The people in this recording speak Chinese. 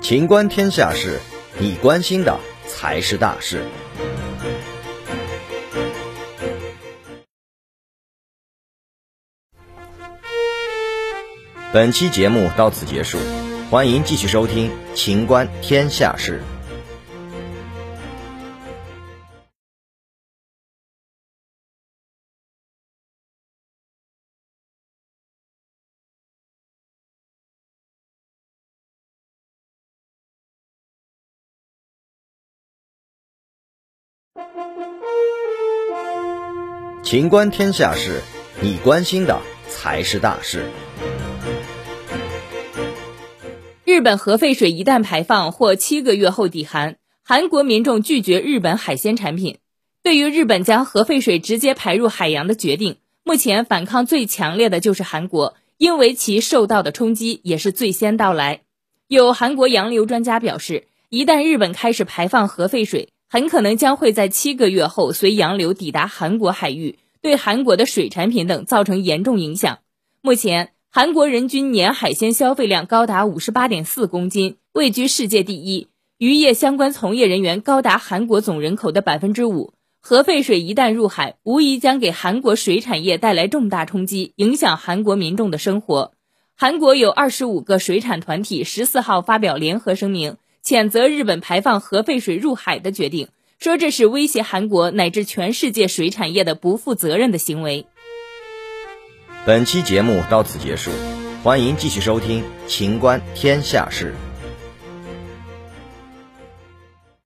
情观天下事，你关心的才是大事。本期节目到此结束，欢迎继续收听《情观天下事》。情观天下事，你关心的才是大事。日本核废水一旦排放或七个月后抵韩，韩国民众拒绝日本海鲜产品。对于日本将核废水直接排入海洋的决定，目前反抗最强烈的就是韩国，因为其受到的冲击也是最先到来。有韩国洋流专家表示，一旦日本开始排放核废水，很可能将会在七个月后随洋流抵达韩国海域，对韩国的水产品等造成严重影响。目前，韩国人均年海鲜消费量高达五十八点四公斤，位居世界第一。渔业相关从业人员高达韩国总人口的百分之五。核废水一旦入海，无疑将给韩国水产业带来重大冲击，影响韩国民众的生活。韩国有二十五个水产团体十四号发表联合声明。谴责日本排放核废水入海的决定，说这是威胁韩国乃至全世界水产业的不负责任的行为。本期节目到此结束，欢迎继续收听《情观天下事》。